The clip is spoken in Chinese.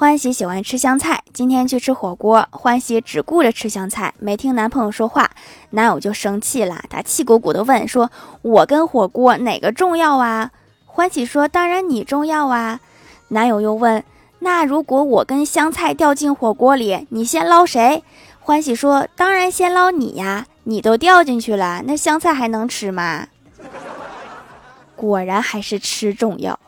欢喜喜欢吃香菜，今天去吃火锅，欢喜只顾着吃香菜，没听男朋友说话，男友就生气了，他气鼓鼓的问说：“我跟火锅哪个重要啊？”欢喜说：“当然你重要啊。”男友又问：“那如果我跟香菜掉进火锅里，你先捞谁？”欢喜说：“当然先捞你呀，你都掉进去了，那香菜还能吃吗？”果然还是吃重要。